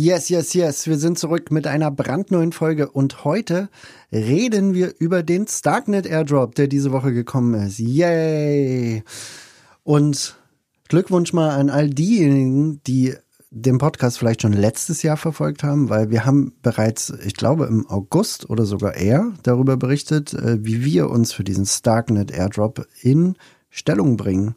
Yes, yes, yes. Wir sind zurück mit einer brandneuen Folge und heute reden wir über den Starknet Airdrop, der diese Woche gekommen ist. Yay! Und Glückwunsch mal an all diejenigen, die den Podcast vielleicht schon letztes Jahr verfolgt haben, weil wir haben bereits, ich glaube, im August oder sogar eher darüber berichtet, äh, wie wir uns für diesen Starknet Airdrop in Stellung bringen.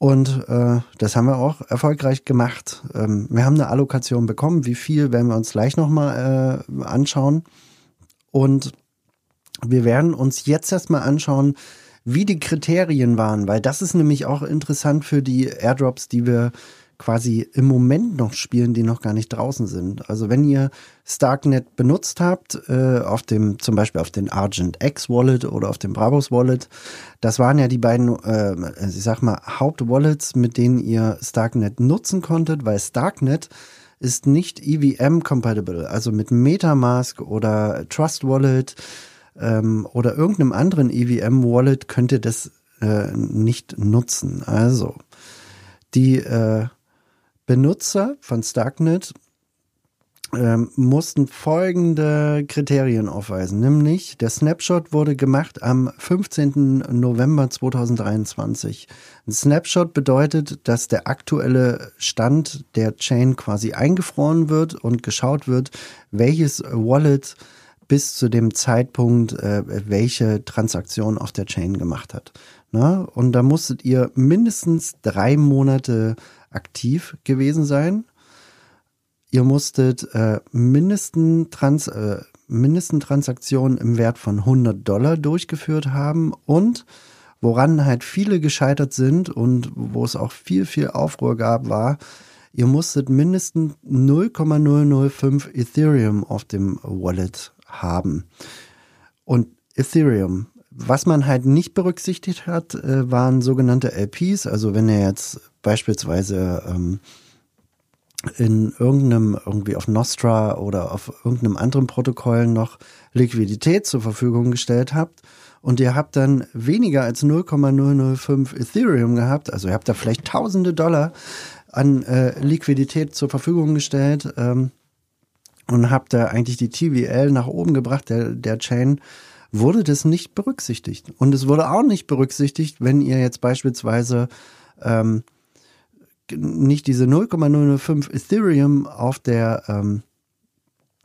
Und äh, das haben wir auch erfolgreich gemacht. Ähm, wir haben eine Allokation bekommen. Wie viel werden wir uns gleich nochmal äh, anschauen. Und wir werden uns jetzt erstmal anschauen, wie die Kriterien waren, weil das ist nämlich auch interessant für die Airdrops, die wir quasi im Moment noch spielen, die noch gar nicht draußen sind. Also wenn ihr Starknet benutzt habt, äh, auf dem, zum Beispiel auf den Argent X Wallet oder auf dem Bravos Wallet, das waren ja die beiden, äh, ich sag mal, Hauptwallets, mit denen ihr Starknet nutzen konntet, weil Starknet ist nicht EVM-compatible, also mit Metamask oder Trust Wallet ähm, oder irgendeinem anderen EVM-Wallet könnt ihr das äh, nicht nutzen. Also die äh, Benutzer von Starknet ähm, mussten folgende Kriterien aufweisen, nämlich der Snapshot wurde gemacht am 15. November 2023. Ein Snapshot bedeutet, dass der aktuelle Stand der Chain quasi eingefroren wird und geschaut wird, welches Wallet bis zu dem Zeitpunkt äh, welche Transaktion auf der Chain gemacht hat. Na? Und da musstet ihr mindestens drei Monate aktiv gewesen sein. Ihr musstet äh, mindesten, Trans, äh, mindesten Transaktionen im Wert von 100 Dollar durchgeführt haben und woran halt viele gescheitert sind und wo es auch viel, viel Aufruhr gab, war, ihr musstet mindestens 0,005 Ethereum auf dem Wallet haben. Und Ethereum, was man halt nicht berücksichtigt hat, äh, waren sogenannte LPs. Also wenn ihr jetzt beispielsweise ähm, in irgendeinem, irgendwie auf Nostra oder auf irgendeinem anderen Protokoll noch Liquidität zur Verfügung gestellt habt und ihr habt dann weniger als 0,005 Ethereum gehabt, also ihr habt da vielleicht tausende Dollar an äh, Liquidität zur Verfügung gestellt ähm, und habt da eigentlich die TVL nach oben gebracht, der, der Chain, wurde das nicht berücksichtigt. Und es wurde auch nicht berücksichtigt, wenn ihr jetzt beispielsweise ähm, nicht diese 0,005 Ethereum auf der, ähm,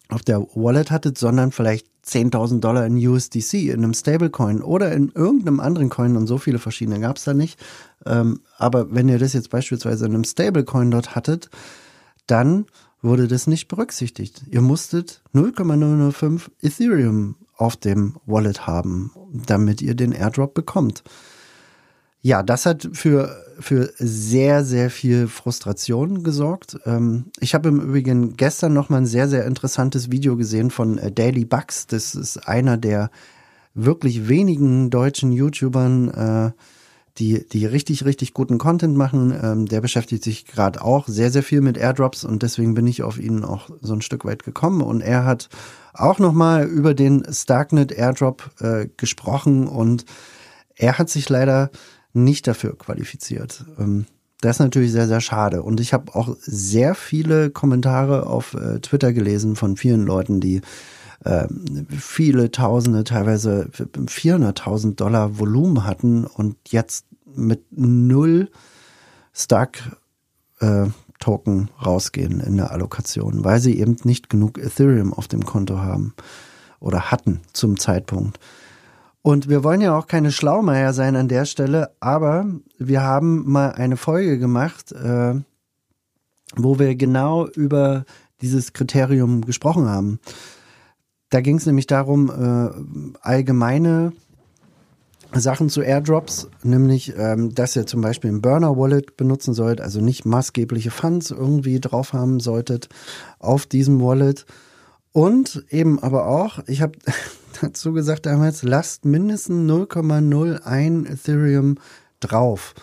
auf der Wallet hattet, sondern vielleicht 10.000 Dollar in USDC, in einem Stablecoin oder in irgendeinem anderen Coin und so viele verschiedene gab es da nicht. Ähm, aber wenn ihr das jetzt beispielsweise in einem Stablecoin dort hattet, dann wurde das nicht berücksichtigt. Ihr musstet 0,005 Ethereum auf dem Wallet haben, damit ihr den Airdrop bekommt. Ja, das hat für, für sehr, sehr viel Frustration gesorgt. Ähm, ich habe im Übrigen gestern noch mal ein sehr, sehr interessantes Video gesehen von äh, Daily Bugs. Das ist einer der wirklich wenigen deutschen YouTubern, äh, die, die richtig, richtig guten Content machen. Ähm, der beschäftigt sich gerade auch sehr, sehr viel mit Airdrops und deswegen bin ich auf ihn auch so ein Stück weit gekommen. Und er hat auch noch mal über den Starknet Airdrop äh, gesprochen und er hat sich leider nicht dafür qualifiziert. Ähm, das ist natürlich sehr, sehr schade. Und ich habe auch sehr viele Kommentare auf äh, Twitter gelesen von vielen Leuten, die viele Tausende, teilweise 400.000 Dollar Volumen hatten und jetzt mit null Stark äh, rausgehen in der Allokation, weil sie eben nicht genug Ethereum auf dem Konto haben oder hatten zum Zeitpunkt. Und wir wollen ja auch keine Schlaumeier sein an der Stelle, aber wir haben mal eine Folge gemacht, äh, wo wir genau über dieses Kriterium gesprochen haben. Da ging es nämlich darum, äh, allgemeine Sachen zu Airdrops, nämlich, ähm, dass ihr zum Beispiel ein Burner-Wallet benutzen sollt, also nicht maßgebliche Funds irgendwie drauf haben solltet auf diesem Wallet Und eben aber auch, ich habe dazu gesagt damals, lasst mindestens 0,01 Ethereum drauf,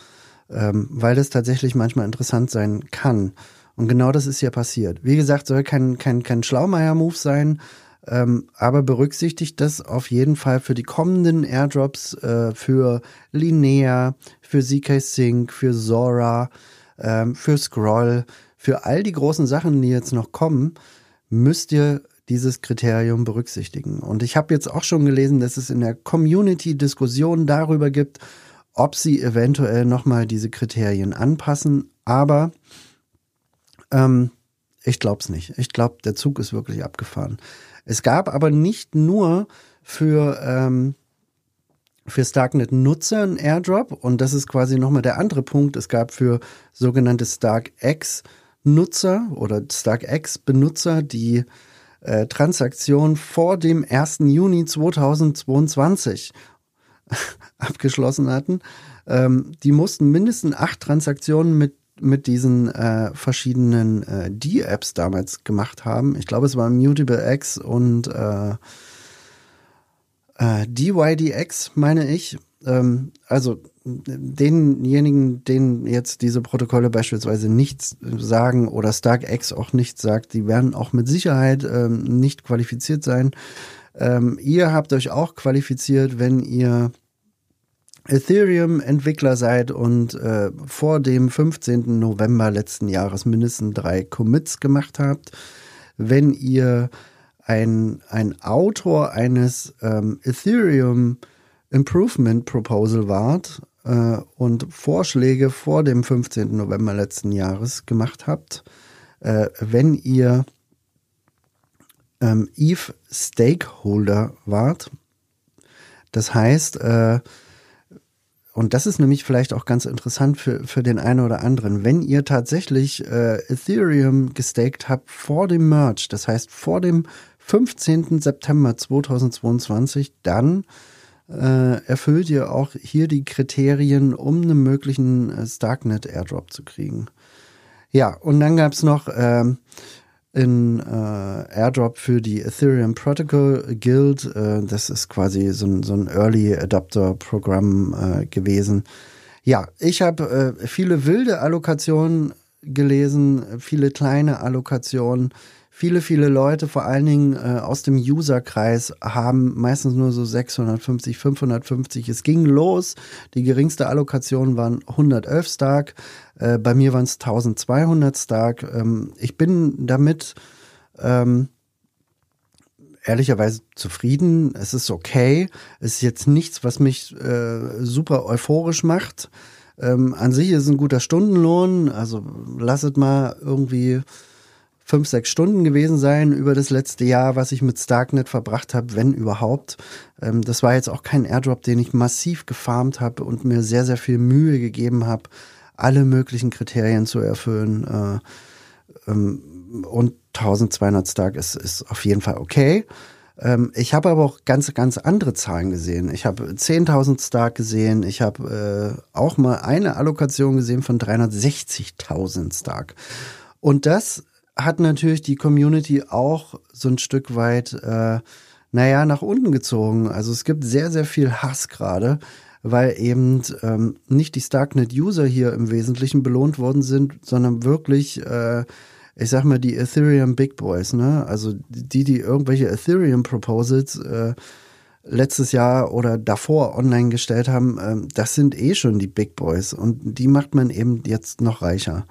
ähm, weil das tatsächlich manchmal interessant sein kann. Und genau das ist ja passiert. Wie gesagt, soll kein, kein, kein Schlaumeier-Move sein, ähm, aber berücksichtigt das auf jeden Fall für die kommenden Airdrops äh, für Linnea, für ZK Sync, für Zora, ähm, für Scroll, für all die großen Sachen, die jetzt noch kommen, müsst ihr dieses Kriterium berücksichtigen. Und ich habe jetzt auch schon gelesen, dass es in der Community Diskussionen darüber gibt, ob sie eventuell nochmal diese Kriterien anpassen. Aber ähm, ich glaube es nicht. Ich glaube, der Zug ist wirklich abgefahren. Es gab aber nicht nur für, ähm, für Starknet-Nutzer einen Airdrop und das ist quasi nochmal der andere Punkt. Es gab für sogenannte StarkX-Nutzer oder StarkX-Benutzer die äh, Transaktion vor dem 1. Juni 2022 abgeschlossen hatten. Ähm, die mussten mindestens acht Transaktionen mit mit diesen äh, verschiedenen äh, D-Apps damals gemacht haben. Ich glaube, es war Mutable X und äh, äh, DYDX, meine ich. Ähm, also denjenigen, denen jetzt diese Protokolle beispielsweise nichts sagen oder StarkX auch nichts sagt, die werden auch mit Sicherheit ähm, nicht qualifiziert sein. Ähm, ihr habt euch auch qualifiziert, wenn ihr Ethereum-Entwickler seid und äh, vor dem 15. November letzten Jahres mindestens drei Commits gemacht habt, wenn ihr ein, ein Autor eines ähm, Ethereum Improvement Proposal wart äh, und Vorschläge vor dem 15. November letzten Jahres gemacht habt, äh, wenn ihr ähm, ETH Stakeholder wart, das heißt, äh, und das ist nämlich vielleicht auch ganz interessant für, für den einen oder anderen. Wenn ihr tatsächlich äh, Ethereum gestaked habt vor dem Merge, das heißt vor dem 15. September 2022, dann äh, erfüllt ihr auch hier die Kriterien, um einen möglichen äh, Starknet Airdrop zu kriegen. Ja, und dann gab es noch ähm, in äh, Airdrop für die Ethereum Protocol Guild. Äh, das ist quasi so ein, so ein Early Adopter Programm äh, gewesen. Ja, ich habe äh, viele wilde Allokationen gelesen, viele kleine Allokationen. Viele, viele Leute, vor allen Dingen äh, aus dem Userkreis, haben meistens nur so 650, 550. Es ging los. Die geringste Allokation waren 111 Stark. Äh, bei mir waren es 1200 Stark. Ähm, ich bin damit ähm, ehrlicherweise zufrieden. Es ist okay. Es ist jetzt nichts, was mich äh, super euphorisch macht. Ähm, an sich ist es ein guter Stundenlohn. Also lasset mal irgendwie fünf, sechs Stunden gewesen sein über das letzte Jahr, was ich mit Starknet verbracht habe, wenn überhaupt. Ähm, das war jetzt auch kein Airdrop, den ich massiv gefarmt habe und mir sehr, sehr viel Mühe gegeben habe, alle möglichen Kriterien zu erfüllen. Äh, ähm, und 1200 Stark ist, ist auf jeden Fall okay. Ähm, ich habe aber auch ganz, ganz andere Zahlen gesehen. Ich habe 10.000 Stark gesehen. Ich habe äh, auch mal eine Allokation gesehen von 360.000 Stark. Und das hat natürlich die Community auch so ein Stück weit, äh, naja, nach unten gezogen. Also es gibt sehr, sehr viel Hass gerade, weil eben ähm, nicht die Starknet-User hier im Wesentlichen belohnt worden sind, sondern wirklich, äh, ich sag mal, die Ethereum Big Boys, ne? Also die, die irgendwelche Ethereum Proposals äh, letztes Jahr oder davor online gestellt haben, äh, das sind eh schon die Big Boys und die macht man eben jetzt noch reicher.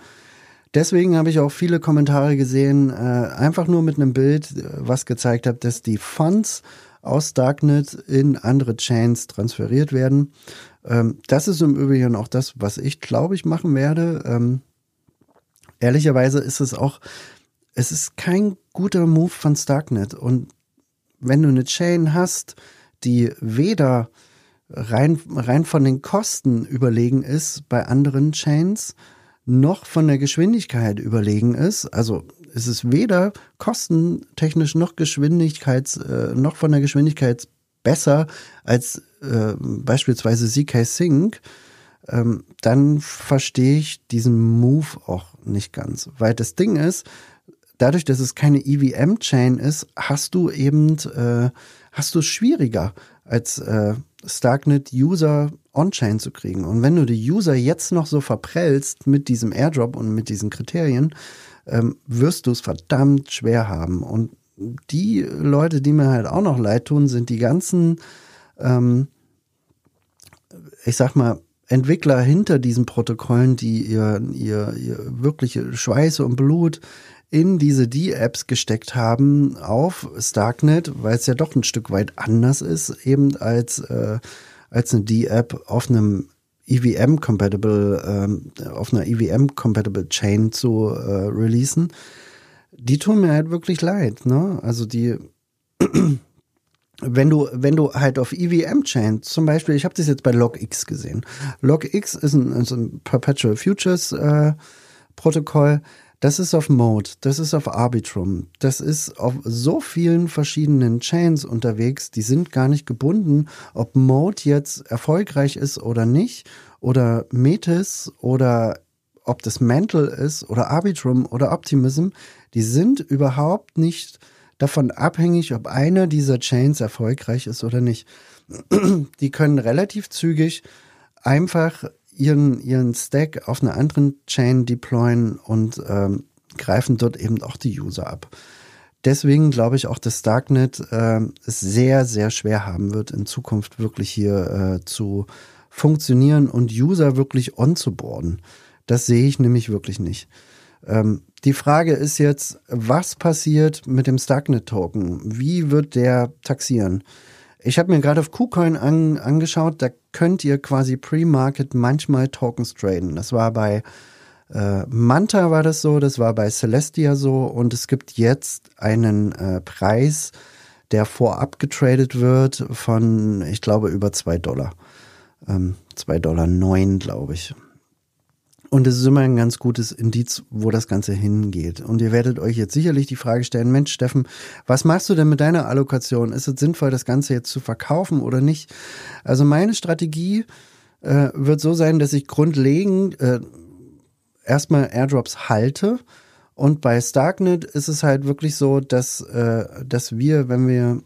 Deswegen habe ich auch viele Kommentare gesehen, äh, einfach nur mit einem Bild, was gezeigt hat, dass die Funds aus Darknet in andere Chains transferiert werden. Ähm, das ist im Übrigen auch das, was ich glaube ich machen werde. Ähm, ehrlicherweise ist es auch, es ist kein guter Move von Starknet. Und wenn du eine Chain hast, die weder rein, rein von den Kosten überlegen ist bei anderen Chains, noch von der Geschwindigkeit überlegen ist. Also es ist weder kostentechnisch noch Geschwindigkeits, äh, noch von der Geschwindigkeit besser als äh, beispielsweise ZK Sync, ähm, dann verstehe ich diesen Move auch nicht ganz. Weil das Ding ist, dadurch, dass es keine EVM-Chain ist, hast du eben, äh, hast du es schwieriger als äh, Starknet-User on-chain zu kriegen. Und wenn du die User jetzt noch so verprellst mit diesem Airdrop und mit diesen Kriterien, ähm, wirst du es verdammt schwer haben. Und die Leute, die mir halt auch noch leid tun, sind die ganzen, ähm, ich sag mal, Entwickler hinter diesen Protokollen, die ihr, ihr, ihr wirkliche Schweiße und Blut in diese D-Apps gesteckt haben auf Starknet, weil es ja doch ein Stück weit anders ist, eben als, äh, als eine D-App auf einem EVM-compatible, ähm, auf einer EVM-compatible Chain zu äh, releasen. Die tun mir halt wirklich leid, ne? Also die wenn du, wenn du halt auf EVM-Chain, zum Beispiel, ich habe das jetzt bei LogX gesehen. LogX ist ein, ist ein Perpetual Futures äh, Protokoll. Das ist auf Mode, das ist auf Arbitrum, das ist auf so vielen verschiedenen Chains unterwegs, die sind gar nicht gebunden, ob Mode jetzt erfolgreich ist oder nicht, oder Metis oder ob das Mantle ist oder Arbitrum oder Optimism, die sind überhaupt nicht davon abhängig, ob einer dieser Chains erfolgreich ist oder nicht. Die können relativ zügig einfach ihren, ihren Stack auf einer anderen Chain deployen und ähm, greifen dort eben auch die User ab. Deswegen glaube ich auch, dass Darknet äh, es sehr, sehr schwer haben wird, in Zukunft wirklich hier äh, zu funktionieren und User wirklich on zu boarden. Das sehe ich nämlich wirklich nicht. Ähm, die Frage ist jetzt, was passiert mit dem Starknet-Token? Wie wird der taxieren? Ich habe mir gerade auf KuCoin an, angeschaut, da könnt ihr quasi Pre-Market manchmal Tokens traden. Das war bei äh, Manta war das so, das war bei Celestia so und es gibt jetzt einen äh, Preis, der vorab getradet wird von, ich glaube, über zwei Dollar. Ähm, zwei Dollar neun, glaube ich. Und es ist immer ein ganz gutes Indiz, wo das Ganze hingeht. Und ihr werdet euch jetzt sicherlich die Frage stellen, Mensch, Steffen, was machst du denn mit deiner Allokation? Ist es sinnvoll, das Ganze jetzt zu verkaufen oder nicht? Also meine Strategie äh, wird so sein, dass ich grundlegend äh, erstmal Airdrops halte. Und bei Starknet ist es halt wirklich so, dass, äh, dass wir, wenn wir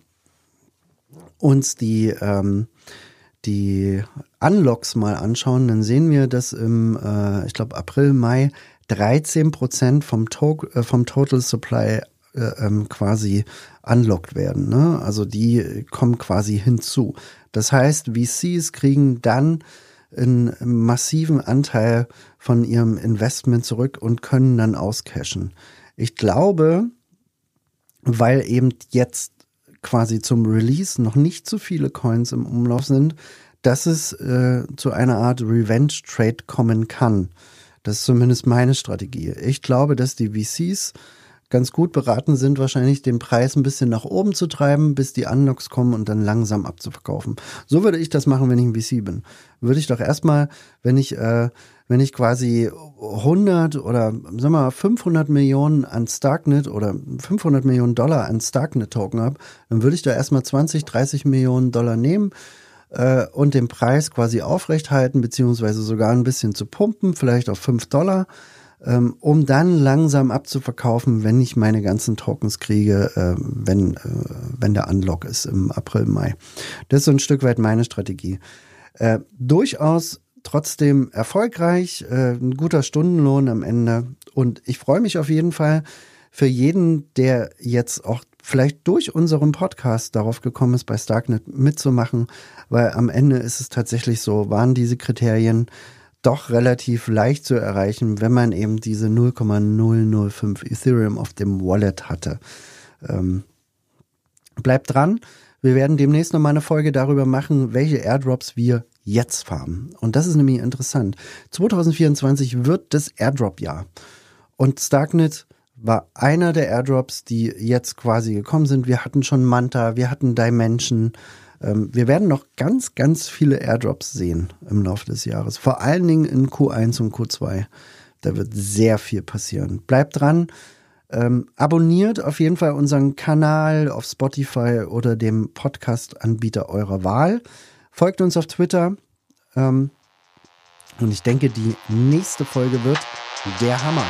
uns die, ähm, die Unlocks mal anschauen, dann sehen wir, dass im, äh, ich glaube, April, Mai 13 Prozent vom, to äh, vom Total Supply äh, ähm, quasi unlocked werden. Ne? Also die kommen quasi hinzu. Das heißt, VCs kriegen dann einen massiven Anteil von ihrem Investment zurück und können dann auscashen. Ich glaube, weil eben jetzt quasi zum Release noch nicht so viele Coins im Umlauf sind, dass es äh, zu einer Art Revenge-Trade kommen kann. Das ist zumindest meine Strategie. Ich glaube, dass die VCs ganz gut beraten sind, wahrscheinlich den Preis ein bisschen nach oben zu treiben, bis die Unlocks kommen und dann langsam abzuverkaufen. So würde ich das machen, wenn ich ein VC bin. Würde ich doch erstmal, wenn ich, äh, wenn ich quasi 100 oder sagen wir mal 500 Millionen an Starknet oder 500 Millionen Dollar an Starknet Token habe, dann würde ich da erstmal 20, 30 Millionen Dollar nehmen, äh, und den Preis quasi aufrechthalten, beziehungsweise sogar ein bisschen zu pumpen, vielleicht auf 5 Dollar, ähm, um dann langsam abzuverkaufen, wenn ich meine ganzen Tokens kriege, äh, wenn, äh, wenn der Unlock ist im April, Mai. Das ist so ein Stück weit meine Strategie. Äh, durchaus trotzdem erfolgreich, äh, ein guter Stundenlohn am Ende. Und ich freue mich auf jeden Fall für jeden, der jetzt auch vielleicht durch unseren Podcast darauf gekommen ist, bei Starknet mitzumachen, weil am Ende ist es tatsächlich so, waren diese Kriterien doch relativ leicht zu erreichen, wenn man eben diese 0,005 Ethereum auf dem Wallet hatte. Ähm, bleibt dran. Wir werden demnächst nochmal eine Folge darüber machen, welche Airdrops wir jetzt farmen. Und das ist nämlich interessant. 2024 wird das Airdrop-Jahr. Und Starknet war einer der Airdrops, die jetzt quasi gekommen sind. Wir hatten schon Manta, wir hatten Dimension. Ähm, wir werden noch ganz, ganz viele Airdrops sehen im Laufe des Jahres. Vor allen Dingen in Q1 und Q2. Da wird sehr viel passieren. Bleibt dran. Ähm, abonniert auf jeden Fall unseren Kanal auf Spotify oder dem Podcast-Anbieter eurer Wahl. Folgt uns auf Twitter. Ähm, und ich denke, die nächste Folge wird der Hammer.